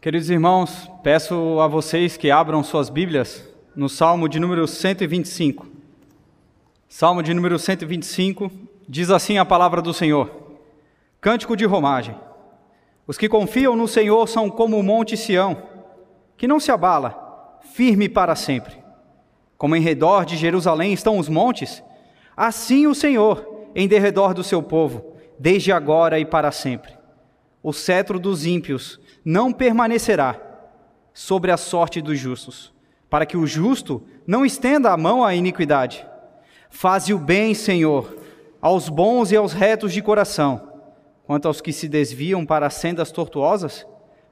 Queridos irmãos, peço a vocês que abram suas Bíblias no Salmo de número 125. Salmo de número 125 diz assim a palavra do Senhor: Cântico de romagem. Os que confiam no Senhor são como o monte Sião, que não se abala, firme para sempre. Como em redor de Jerusalém estão os montes, assim o Senhor em derredor do seu povo, desde agora e para sempre. O cetro dos ímpios não permanecerá sobre a sorte dos justos, para que o justo não estenda a mão à iniquidade. Faze o bem, Senhor, aos bons e aos retos de coração. Quanto aos que se desviam para sendas tortuosas,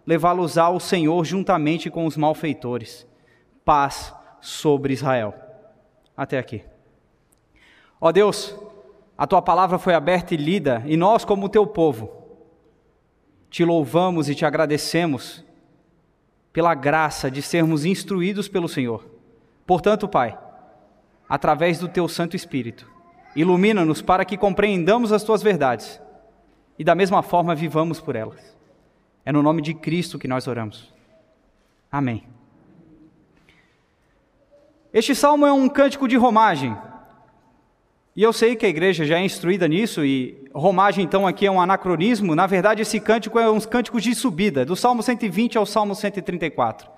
levá-los-á o Senhor juntamente com os malfeitores. Paz sobre Israel. Até aqui. Ó Deus, a tua palavra foi aberta e lida, e nós, como teu povo, te louvamos e te agradecemos pela graça de sermos instruídos pelo Senhor. Portanto, Pai, através do teu Santo Espírito, ilumina-nos para que compreendamos as tuas verdades e da mesma forma vivamos por elas. É no nome de Cristo que nós oramos. Amém. Este salmo é um cântico de romagem, e eu sei que a igreja já é instruída nisso, e romagem então aqui é um anacronismo. Na verdade, esse cântico é uns cânticos de subida, do Salmo 120 ao Salmo 134.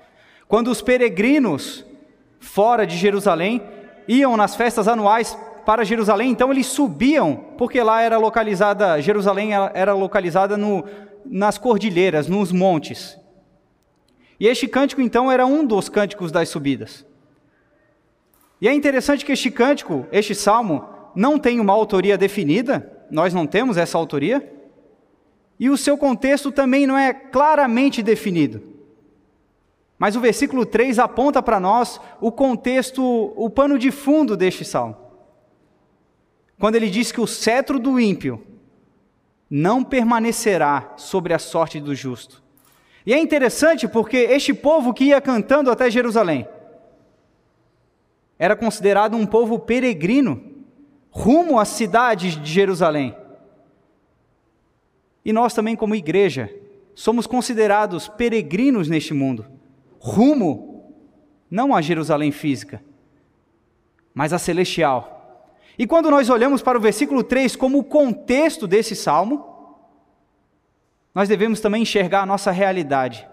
Quando os peregrinos fora de Jerusalém iam nas festas anuais para Jerusalém, então eles subiam, porque lá era localizada, Jerusalém era localizada no, nas cordilheiras, nos montes. E este cântico então era um dos cânticos das subidas. E é interessante que este cântico, este salmo, não tem uma autoria definida, nós não temos essa autoria, e o seu contexto também não é claramente definido. Mas o versículo 3 aponta para nós o contexto, o pano de fundo deste salmo. Quando ele diz que o cetro do ímpio não permanecerá sobre a sorte do justo. E é interessante porque este povo que ia cantando até Jerusalém era considerado um povo peregrino rumo à cidade de Jerusalém. E nós também, como igreja, somos considerados peregrinos neste mundo, rumo não a Jerusalém física, mas a celestial. E quando nós olhamos para o versículo 3 como o contexto desse salmo, nós devemos também enxergar a nossa realidade.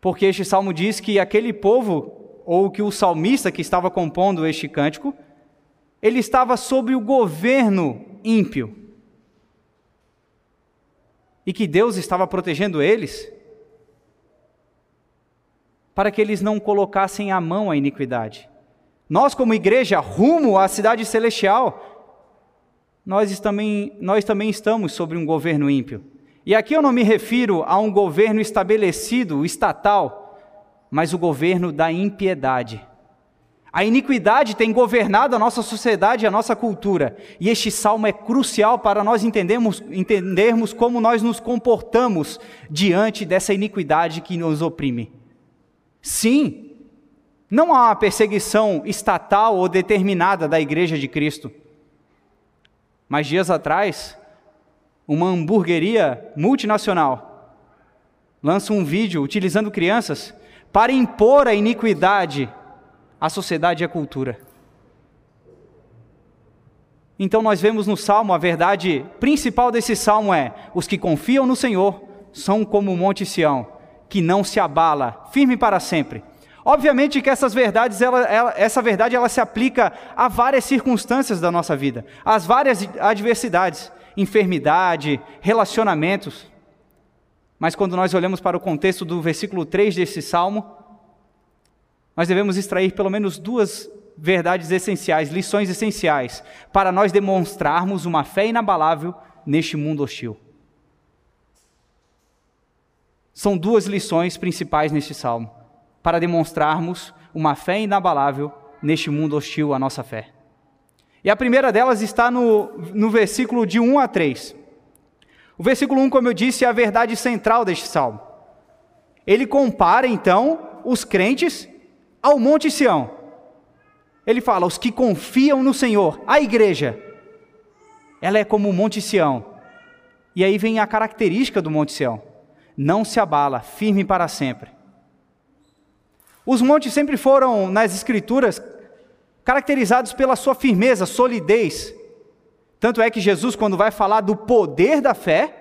Porque este salmo diz que aquele povo, ou que o salmista que estava compondo este cântico, ele estava sob o governo ímpio. E que Deus estava protegendo eles para que eles não colocassem a mão à iniquidade. Nós, como igreja, rumo à cidade celestial, nós também, nós também estamos sobre um governo ímpio. E aqui eu não me refiro a um governo estabelecido, estatal, mas o governo da impiedade. A iniquidade tem governado a nossa sociedade e a nossa cultura, e este salmo é crucial para nós entendermos, entendermos como nós nos comportamos diante dessa iniquidade que nos oprime. Sim, não há uma perseguição estatal ou determinada da Igreja de Cristo. Mas dias atrás, uma hamburgueria multinacional lança um vídeo utilizando crianças para impor a iniquidade a sociedade e a cultura. Então nós vemos no salmo a verdade principal desse salmo é: os que confiam no Senhor são como o monte Sião, que não se abala, firme para sempre. Obviamente que essas verdades, ela, ela, essa verdade ela se aplica a várias circunstâncias da nossa vida, às várias adversidades, enfermidade, relacionamentos. Mas quando nós olhamos para o contexto do versículo 3 desse salmo, nós devemos extrair pelo menos duas verdades essenciais, lições essenciais, para nós demonstrarmos uma fé inabalável neste mundo hostil. São duas lições principais neste salmo, para demonstrarmos uma fé inabalável neste mundo hostil à nossa fé. E a primeira delas está no, no versículo de 1 a 3. O versículo 1, como eu disse, é a verdade central deste salmo. Ele compara, então, os crentes ao Monte Sião. Ele fala: os que confiam no Senhor, a igreja, ela é como o Monte Sião. E aí vem a característica do Monte Sião. não se abala, firme para sempre. Os montes sempre foram, nas Escrituras, caracterizados pela sua firmeza, solidez. Tanto é que Jesus, quando vai falar do poder da fé,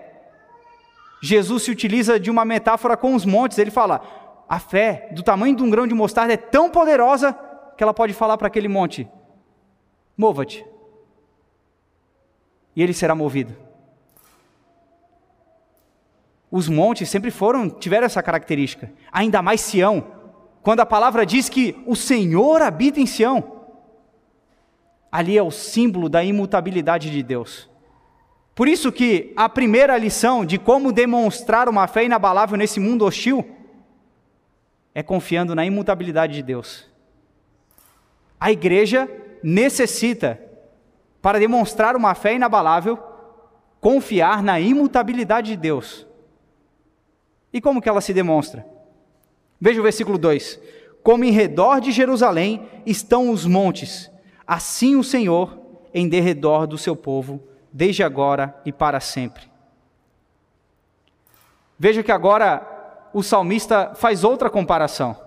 Jesus se utiliza de uma metáfora com os montes. Ele fala: a fé, do tamanho de um grão de mostarda, é tão poderosa que ela pode falar para aquele monte: mova-te. E ele será movido. Os montes sempre foram, tiveram essa característica. Ainda mais Sião, quando a palavra diz que o Senhor habita em Sião. Ali é o símbolo da imutabilidade de Deus. Por isso que a primeira lição de como demonstrar uma fé inabalável nesse mundo hostil é confiando na imutabilidade de Deus. A igreja necessita, para demonstrar uma fé inabalável, confiar na imutabilidade de Deus. E como que ela se demonstra? Veja o versículo 2: Como em redor de Jerusalém estão os montes, assim o Senhor em derredor do seu povo, desde agora e para sempre. Veja que agora o salmista faz outra comparação.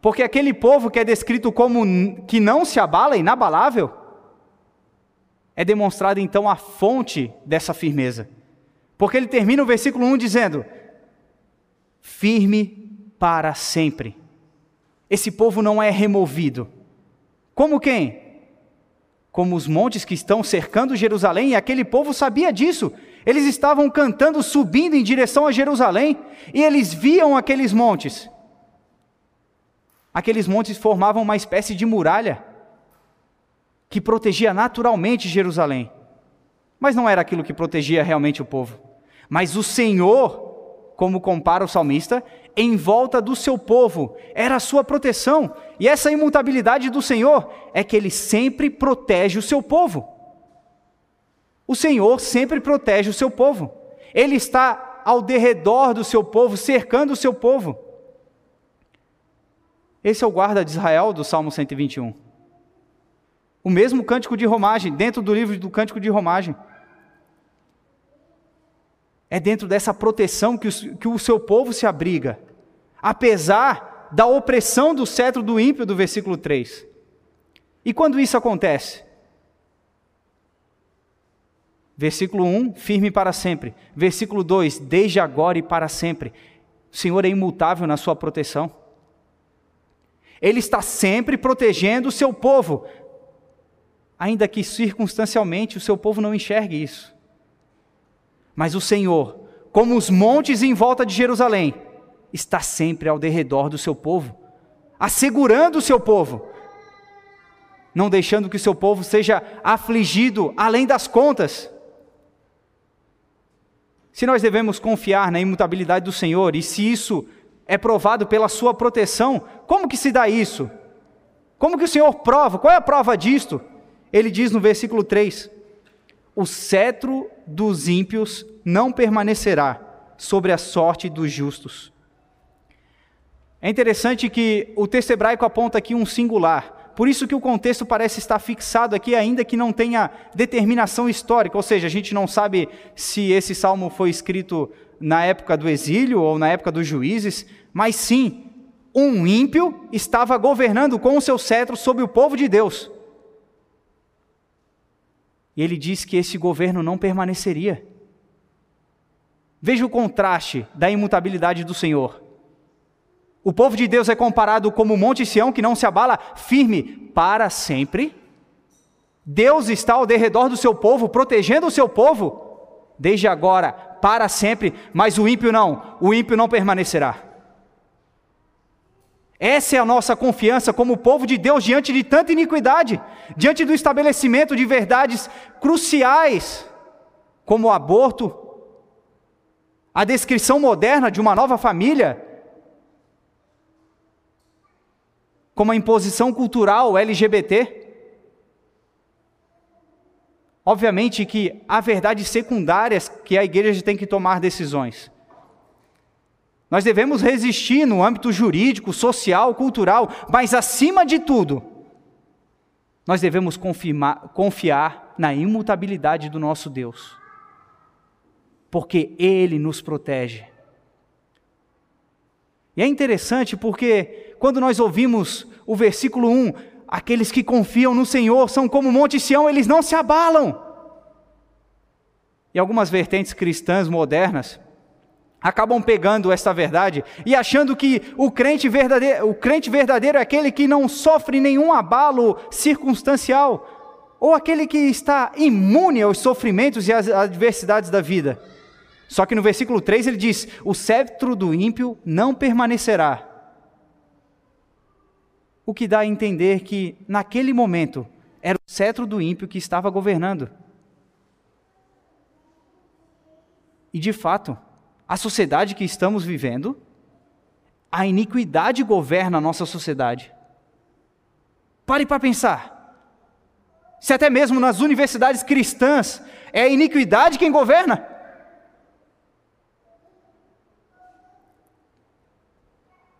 Porque aquele povo que é descrito como que não se abala, inabalável, é demonstrado então a fonte dessa firmeza. Porque ele termina o versículo 1 dizendo: firme para sempre. Esse povo não é removido. Como quem? Como os montes que estão cercando Jerusalém, e aquele povo sabia disso. Eles estavam cantando, subindo em direção a Jerusalém, e eles viam aqueles montes. Aqueles montes formavam uma espécie de muralha que protegia naturalmente Jerusalém. Mas não era aquilo que protegia realmente o povo. Mas o Senhor, como compara o salmista, em volta do seu povo, era a sua proteção. E essa imutabilidade do Senhor é que ele sempre protege o seu povo. O Senhor sempre protege o seu povo. Ele está ao derredor do seu povo, cercando o seu povo. Esse é o guarda de Israel do Salmo 121. O mesmo cântico de romagem, dentro do livro do cântico de romagem. É dentro dessa proteção que o, que o seu povo se abriga, apesar da opressão do cetro do ímpio do versículo 3. E quando isso acontece? Versículo 1, firme para sempre. Versículo 2, desde agora e para sempre. O Senhor é imutável na sua proteção. Ele está sempre protegendo o seu povo, ainda que circunstancialmente o seu povo não enxergue isso. Mas o Senhor, como os montes em volta de Jerusalém, está sempre ao derredor do seu povo, assegurando o seu povo, não deixando que o seu povo seja afligido além das contas. Se nós devemos confiar na imutabilidade do Senhor e se isso é provado pela sua proteção, como que se dá isso? Como que o Senhor prova? Qual é a prova disto? Ele diz no versículo 3: O cetro dos ímpios não permanecerá sobre a sorte dos justos. É interessante que o texto hebraico aponta aqui um singular. Por isso que o contexto parece estar fixado aqui, ainda que não tenha determinação histórica, ou seja, a gente não sabe se esse salmo foi escrito na época do exílio ou na época dos juízes, mas sim, um ímpio estava governando com o seu cetro sobre o povo de Deus. E ele diz que esse governo não permaneceria. Veja o contraste da imutabilidade do Senhor. O povo de Deus é comparado como o Monte Sião que não se abala, firme para sempre. Deus está ao derredor do seu povo, protegendo o seu povo, desde agora, para sempre, mas o ímpio não, o ímpio não permanecerá. Essa é a nossa confiança como povo de Deus diante de tanta iniquidade, diante do estabelecimento de verdades cruciais, como o aborto, a descrição moderna de uma nova família, como a imposição cultural LGBT. Obviamente que há verdades secundárias que a igreja tem que tomar decisões. Nós devemos resistir no âmbito jurídico, social, cultural, mas acima de tudo, nós devemos confirmar, confiar na imutabilidade do nosso Deus, porque Ele nos protege. E é interessante porque quando nós ouvimos o versículo 1, aqueles que confiam no Senhor são como o Monte Sião, eles não se abalam. E algumas vertentes cristãs modernas acabam pegando esta verdade e achando que o crente verdadeiro, o crente verdadeiro é aquele que não sofre nenhum abalo circunstancial, ou aquele que está imune aos sofrimentos e às adversidades da vida. Só que no versículo 3 ele diz: O cetro do ímpio não permanecerá. O que dá a entender que, naquele momento, era o cetro do ímpio que estava governando. E de fato, a sociedade que estamos vivendo, a iniquidade governa a nossa sociedade. Pare para pensar. Se até mesmo nas universidades cristãs é a iniquidade quem governa.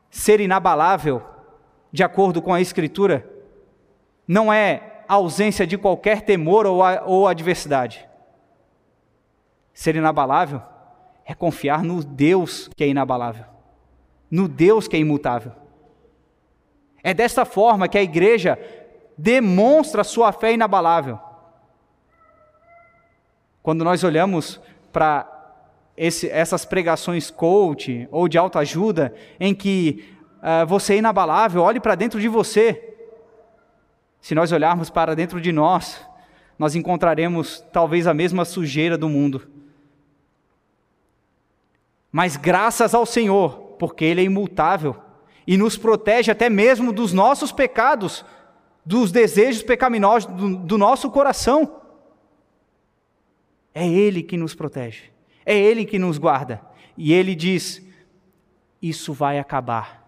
Ser inabalável, de acordo com a Escritura, não é ausência de qualquer temor ou, ou adversidade. Ser inabalável é confiar no Deus que é inabalável, no Deus que é imutável. É desta forma que a igreja demonstra sua fé inabalável. Quando nós olhamos para essas pregações coach ou de autoajuda, em que uh, você é inabalável, olhe para dentro de você. Se nós olharmos para dentro de nós, nós encontraremos talvez a mesma sujeira do mundo mas graças ao Senhor, porque Ele é imutável e nos protege até mesmo dos nossos pecados, dos desejos pecaminosos do, do nosso coração. É Ele que nos protege, é Ele que nos guarda. E Ele diz: Isso vai acabar.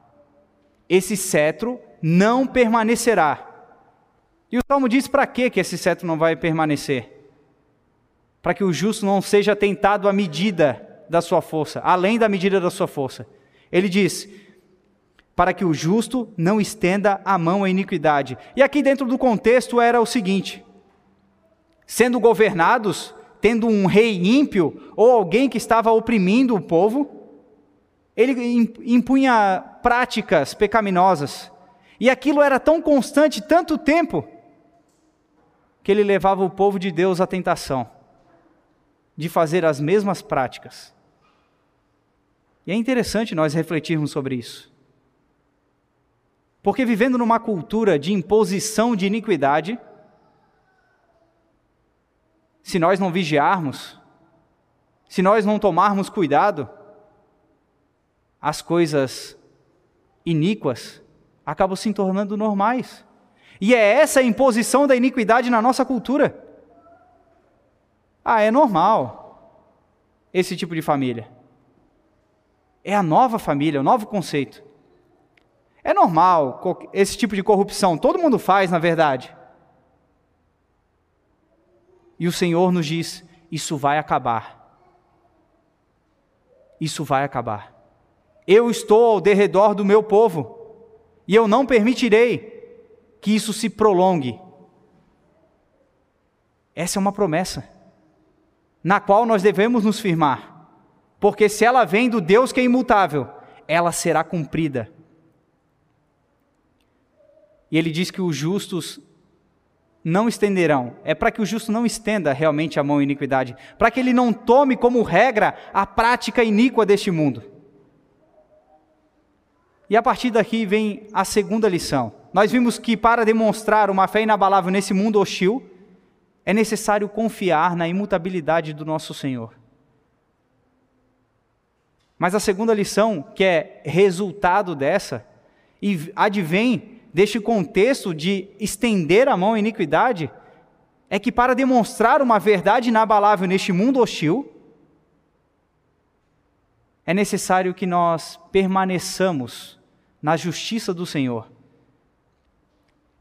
Esse cetro não permanecerá. E o Salmo diz para que esse cetro não vai permanecer? Para que o justo não seja tentado à medida da sua força, além da medida da sua força. Ele diz: para que o justo não estenda a mão à iniquidade. E aqui dentro do contexto era o seguinte: sendo governados, tendo um rei ímpio ou alguém que estava oprimindo o povo, ele impunha práticas pecaminosas. E aquilo era tão constante, tanto tempo, que ele levava o povo de Deus à tentação de fazer as mesmas práticas. E é interessante nós refletirmos sobre isso. Porque vivendo numa cultura de imposição de iniquidade, se nós não vigiarmos, se nós não tomarmos cuidado, as coisas iníquas acabam se tornando normais. E é essa a imposição da iniquidade na nossa cultura. Ah, é normal esse tipo de família. É a nova família, o novo conceito. É normal esse tipo de corrupção, todo mundo faz, na verdade. E o Senhor nos diz: isso vai acabar. Isso vai acabar. Eu estou ao derredor do meu povo, e eu não permitirei que isso se prolongue. Essa é uma promessa, na qual nós devemos nos firmar. Porque se ela vem do Deus que é imutável, ela será cumprida. E ele diz que os justos não estenderão. É para que o justo não estenda realmente a mão à iniquidade, para que ele não tome como regra a prática iníqua deste mundo. E a partir daqui vem a segunda lição. Nós vimos que para demonstrar uma fé inabalável nesse mundo hostil, é necessário confiar na imutabilidade do nosso Senhor. Mas a segunda lição, que é resultado dessa, e advém deste contexto de estender a mão à iniquidade, é que para demonstrar uma verdade inabalável neste mundo hostil, é necessário que nós permaneçamos na justiça do Senhor.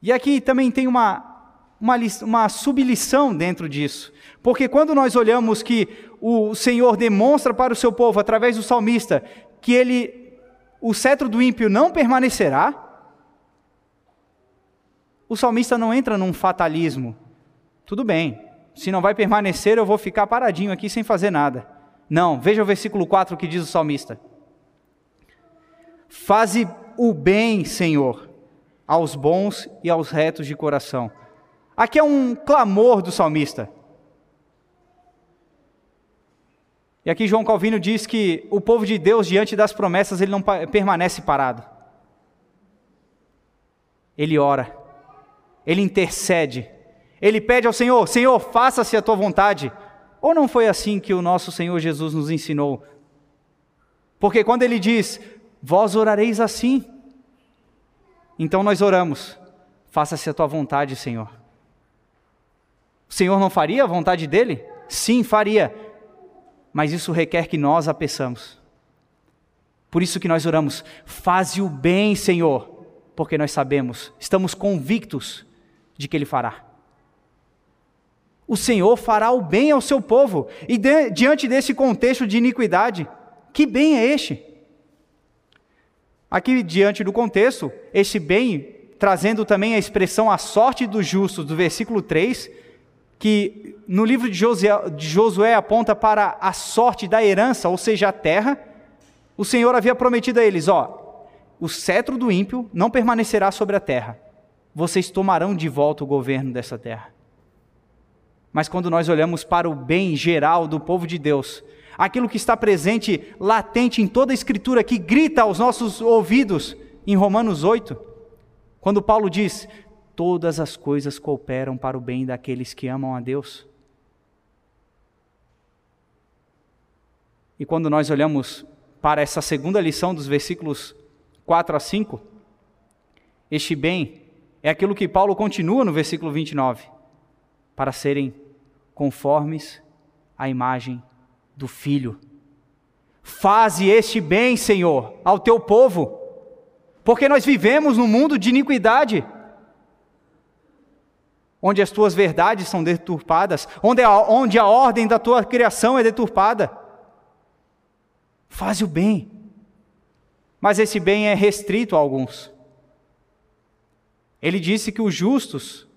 E aqui também tem uma, uma, uma sublição dentro disso, porque quando nós olhamos que o Senhor demonstra para o seu povo, através do salmista, que ele, o cetro do ímpio não permanecerá, o salmista não entra num fatalismo. Tudo bem, se não vai permanecer, eu vou ficar paradinho aqui sem fazer nada. Não, veja o versículo 4 que diz o salmista. Faze o bem, Senhor, aos bons e aos retos de coração. Aqui é um clamor do salmista. E aqui João Calvino diz que o povo de Deus, diante das promessas, ele não permanece parado. Ele ora, ele intercede, ele pede ao Senhor: Senhor, faça-se a tua vontade. Ou não foi assim que o nosso Senhor Jesus nos ensinou? Porque quando ele diz: Vós orareis assim, então nós oramos: Faça-se a tua vontade, Senhor. O Senhor não faria a vontade dele? Sim, faria. Mas isso requer que nós a peçamos. Por isso que nós oramos: Faze o bem, Senhor, porque nós sabemos, estamos convictos de que ele fará o Senhor fará o bem ao seu povo. E de, diante desse contexto de iniquidade, que bem é este? Aqui, diante do contexto, este bem, trazendo também a expressão a sorte dos justos, do versículo 3, que no livro de Josué, de Josué aponta para a sorte da herança, ou seja, a terra, o Senhor havia prometido a eles: ó, o cetro do ímpio não permanecerá sobre a terra, vocês tomarão de volta o governo dessa terra. Mas quando nós olhamos para o bem geral do povo de Deus, aquilo que está presente, latente em toda a Escritura, que grita aos nossos ouvidos, em Romanos 8, quando Paulo diz: Todas as coisas cooperam para o bem daqueles que amam a Deus. E quando nós olhamos para essa segunda lição dos versículos 4 a 5, este bem é aquilo que Paulo continua no versículo 29 para serem conformes à imagem do Filho. Faze este bem, Senhor, ao teu povo, porque nós vivemos num mundo de iniquidade, onde as tuas verdades são deturpadas, onde a, onde a ordem da tua criação é deturpada. Faze o bem, mas esse bem é restrito a alguns. Ele disse que os justos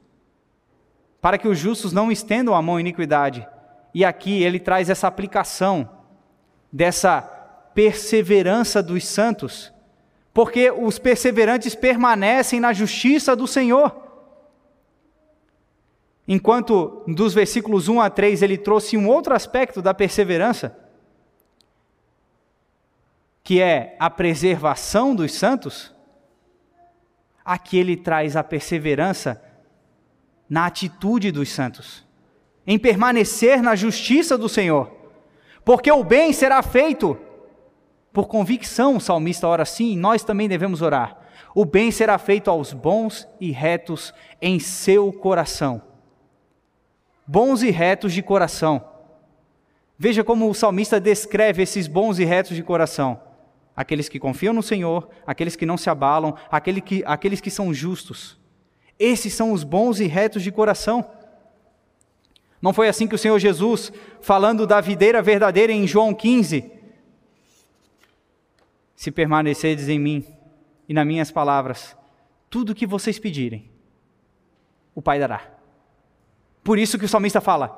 para que os justos não estendam a mão à iniquidade. E aqui ele traz essa aplicação dessa perseverança dos santos, porque os perseverantes permanecem na justiça do Senhor. Enquanto dos versículos 1 a 3 ele trouxe um outro aspecto da perseverança, que é a preservação dos santos, aqui ele traz a perseverança na atitude dos santos, em permanecer na justiça do Senhor, porque o bem será feito por convicção, o salmista ora assim, nós também devemos orar. O bem será feito aos bons e retos em seu coração. Bons e retos de coração. Veja como o salmista descreve esses bons e retos de coração. Aqueles que confiam no Senhor, aqueles que não se abalam, aqueles que, aqueles que são justos. Esses são os bons e retos de coração. Não foi assim que o Senhor Jesus, falando da videira verdadeira em João 15, se permanecerdes em mim e nas minhas palavras, tudo o que vocês pedirem, o Pai dará. Por isso que o salmista fala: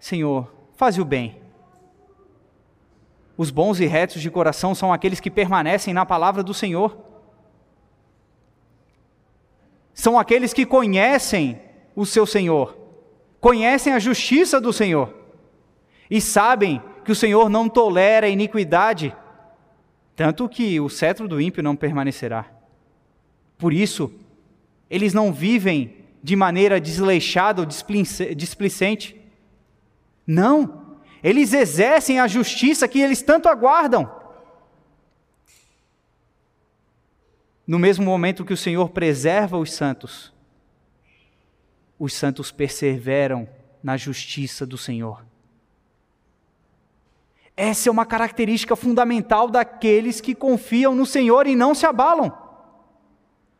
Senhor, faze o bem. Os bons e retos de coração são aqueles que permanecem na palavra do Senhor são aqueles que conhecem o seu Senhor, conhecem a justiça do Senhor e sabem que o Senhor não tolera a iniquidade, tanto que o cetro do ímpio não permanecerá. Por isso, eles não vivem de maneira desleixada ou displicente. Não, eles exercem a justiça que eles tanto aguardam. No mesmo momento que o Senhor preserva os santos, os santos perseveram na justiça do Senhor. Essa é uma característica fundamental daqueles que confiam no Senhor e não se abalam.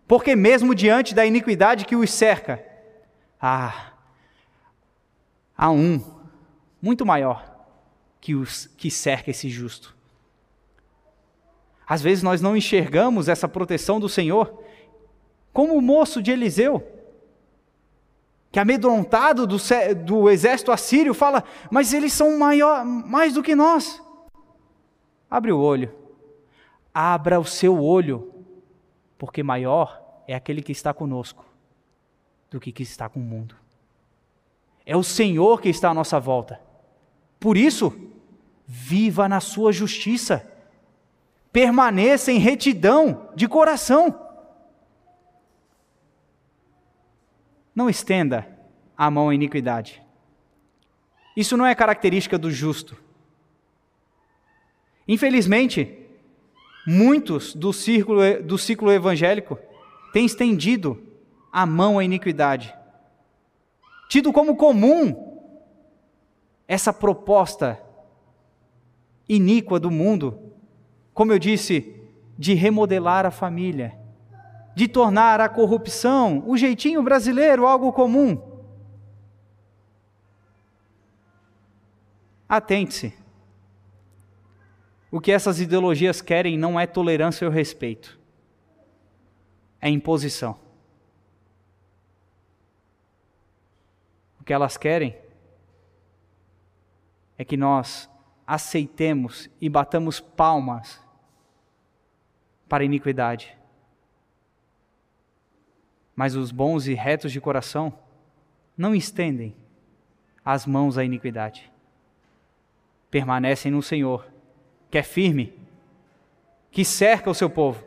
Porque, mesmo diante da iniquidade que os cerca, ah, há um muito maior que, os, que cerca esse justo. Às vezes nós não enxergamos essa proteção do Senhor, como o moço de Eliseu, que amedrontado do, do exército assírio fala: Mas eles são maior, mais do que nós. Abre o olho. abra o seu olho, porque maior é aquele que está conosco do que que está com o mundo. É o Senhor que está à nossa volta. Por isso, viva na sua justiça, permaneça em retidão de coração. Não estenda a mão à iniquidade. Isso não é característica do justo. Infelizmente, muitos do círculo, do ciclo evangélico têm estendido a mão à iniquidade, tido como comum essa proposta iníqua do mundo, como eu disse, de remodelar a família, de tornar a corrupção, o jeitinho brasileiro, algo comum. Atente-se. O que essas ideologias querem não é tolerância ou respeito, é imposição. O que elas querem é que nós aceitemos e batamos palmas para a iniquidade. Mas os bons e retos de coração não estendem as mãos à iniquidade. Permanecem no Senhor, que é firme, que cerca o seu povo.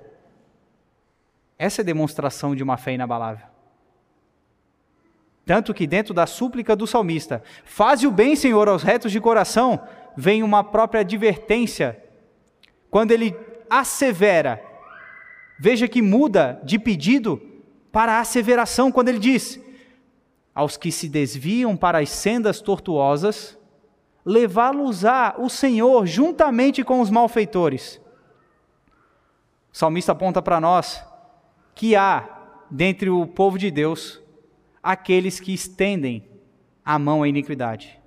Essa é demonstração de uma fé inabalável. Tanto que dentro da súplica do salmista, faze o bem, Senhor, aos retos de coração, vem uma própria advertência. Quando ele assevera, veja que muda de pedido para asseveração quando ele diz: Aos que se desviam para as sendas tortuosas, levá-los-á o Senhor juntamente com os malfeitores. O salmista aponta para nós que há, dentre o povo de Deus, aqueles que estendem a mão à iniquidade.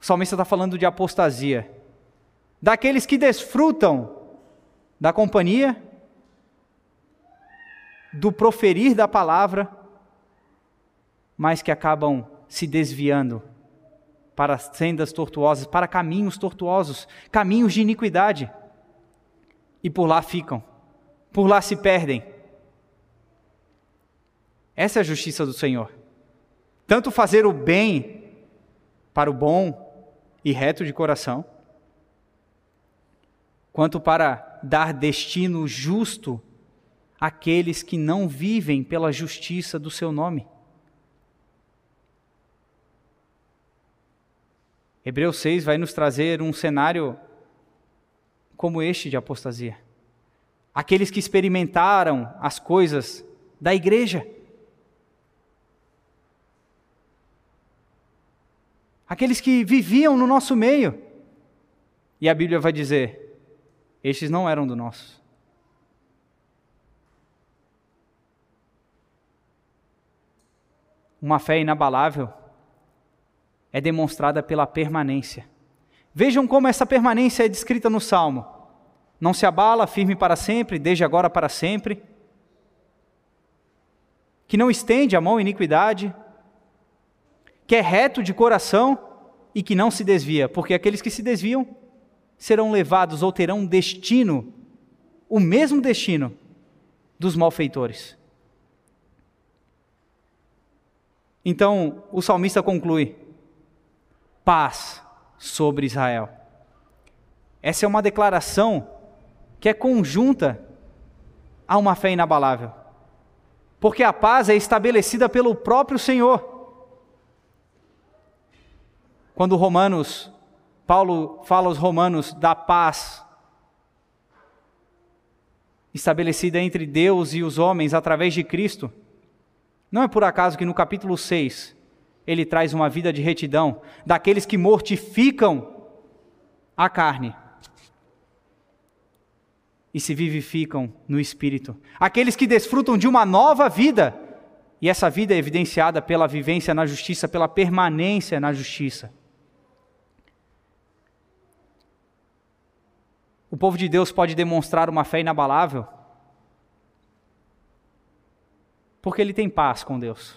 O salmista está falando de apostasia, daqueles que desfrutam da companhia do proferir da palavra, mas que acabam se desviando para sendas tortuosas, para caminhos tortuosos, caminhos de iniquidade. E por lá ficam, por lá se perdem. Essa é a justiça do Senhor. Tanto fazer o bem para o bom e reto de coração, quanto para dar destino justo aqueles que não vivem pela justiça do seu nome. Hebreus 6 vai nos trazer um cenário como este de apostasia. Aqueles que experimentaram as coisas da igreja. Aqueles que viviam no nosso meio. E a Bíblia vai dizer: estes não eram do nosso. Uma fé inabalável é demonstrada pela permanência. Vejam como essa permanência é descrita no Salmo. Não se abala, firme para sempre, desde agora para sempre. Que não estende a mão à iniquidade. Que é reto de coração e que não se desvia, porque aqueles que se desviam serão levados ou terão um destino, o mesmo destino dos malfeitores. Então, o salmista conclui: paz sobre Israel. Essa é uma declaração que é conjunta a uma fé inabalável. Porque a paz é estabelecida pelo próprio Senhor. Quando Romanos, Paulo fala aos Romanos da paz estabelecida entre Deus e os homens através de Cristo, não é por acaso que no capítulo 6 ele traz uma vida de retidão daqueles que mortificam a carne e se vivificam no espírito. Aqueles que desfrutam de uma nova vida, e essa vida é evidenciada pela vivência na justiça, pela permanência na justiça. O povo de Deus pode demonstrar uma fé inabalável porque ele tem paz com Deus.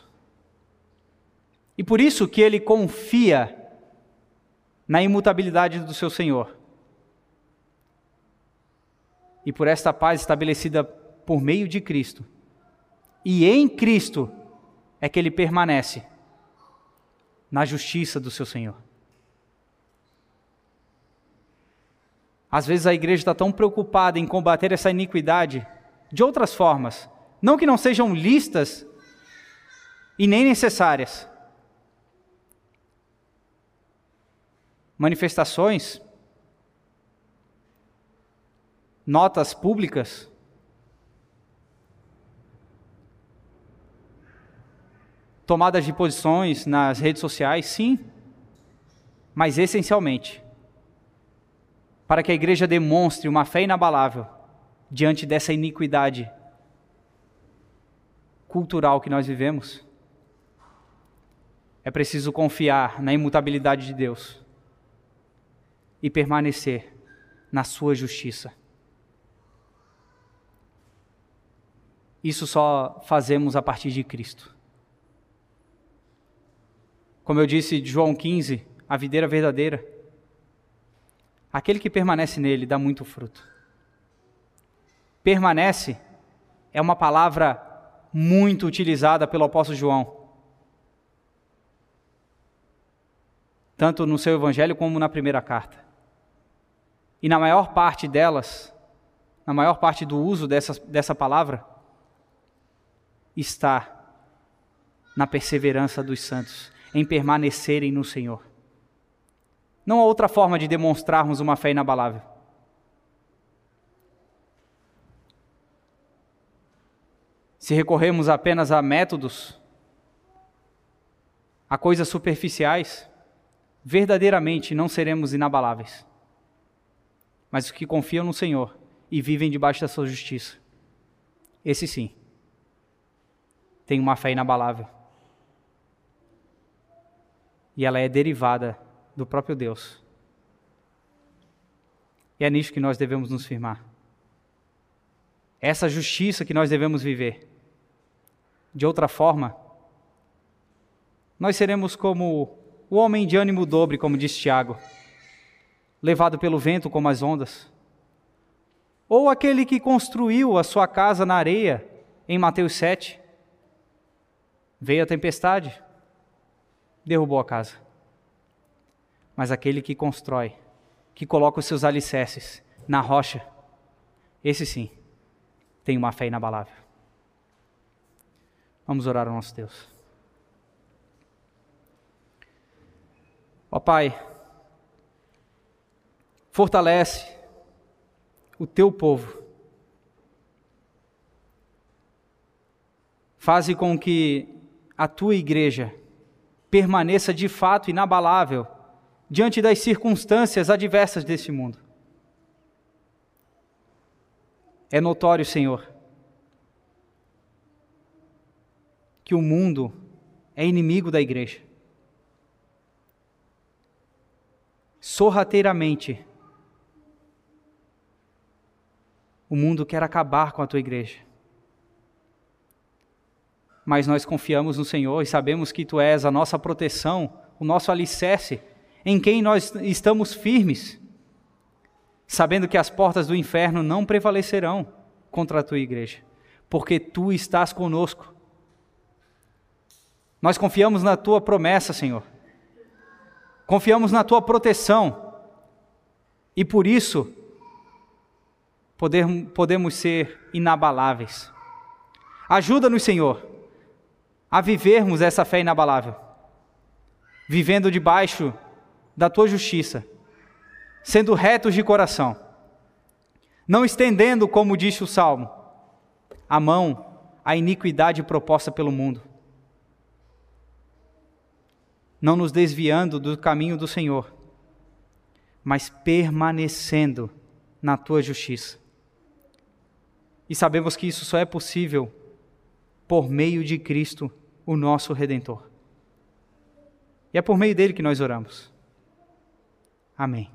E por isso que ele confia na imutabilidade do seu Senhor. e por esta paz estabelecida por meio de Cristo. E em Cristo é que ele permanece na justiça do seu Senhor. Às vezes a igreja está tão preocupada em combater essa iniquidade de outras formas, não que não sejam listas e nem necessárias. Manifestações, notas públicas, tomadas de posições nas redes sociais, sim, mas essencialmente para que a igreja demonstre uma fé inabalável diante dessa iniquidade cultural que nós vivemos, é preciso confiar na imutabilidade de Deus e permanecer na sua justiça. Isso só fazemos a partir de Cristo. Como eu disse de João 15, a videira verdadeira Aquele que permanece nele dá muito fruto. Permanece é uma palavra muito utilizada pelo apóstolo João. Tanto no seu evangelho como na primeira carta. E na maior parte delas, na maior parte do uso dessa, dessa palavra, está na perseverança dos santos, em permanecerem no Senhor. Não há outra forma de demonstrarmos uma fé inabalável. Se recorrermos apenas a métodos, a coisas superficiais, verdadeiramente não seremos inabaláveis. Mas os que confiam no Senhor e vivem debaixo da sua justiça, esse sim, tem uma fé inabalável. E ela é derivada do próprio Deus. E é nisso que nós devemos nos firmar. Essa justiça que nós devemos viver. De outra forma, nós seremos como o homem de ânimo dobre, como diz Tiago, levado pelo vento como as ondas. Ou aquele que construiu a sua casa na areia, em Mateus 7. Veio a tempestade, derrubou a casa mas aquele que constrói, que coloca os seus alicerces na rocha, esse sim tem uma fé inabalável. Vamos orar ao nosso Deus. Ó Pai, fortalece o teu povo. Faze com que a tua igreja permaneça de fato inabalável diante das circunstâncias adversas desse mundo. É notório, Senhor, que o mundo é inimigo da igreja. Sorrateiramente, o mundo quer acabar com a tua igreja. Mas nós confiamos no Senhor e sabemos que tu és a nossa proteção, o nosso alicerce em quem nós estamos firmes, sabendo que as portas do inferno não prevalecerão contra a tua igreja, porque tu estás conosco. Nós confiamos na tua promessa, Senhor. Confiamos na tua proteção. E por isso poder, podemos ser inabaláveis. Ajuda-nos, Senhor, a vivermos essa fé inabalável, vivendo debaixo da tua justiça, sendo retos de coração, não estendendo, como disse o salmo, a mão à iniquidade proposta pelo mundo, não nos desviando do caminho do Senhor, mas permanecendo na tua justiça. E sabemos que isso só é possível por meio de Cristo, o nosso Redentor. E é por meio dele que nós oramos. Amém.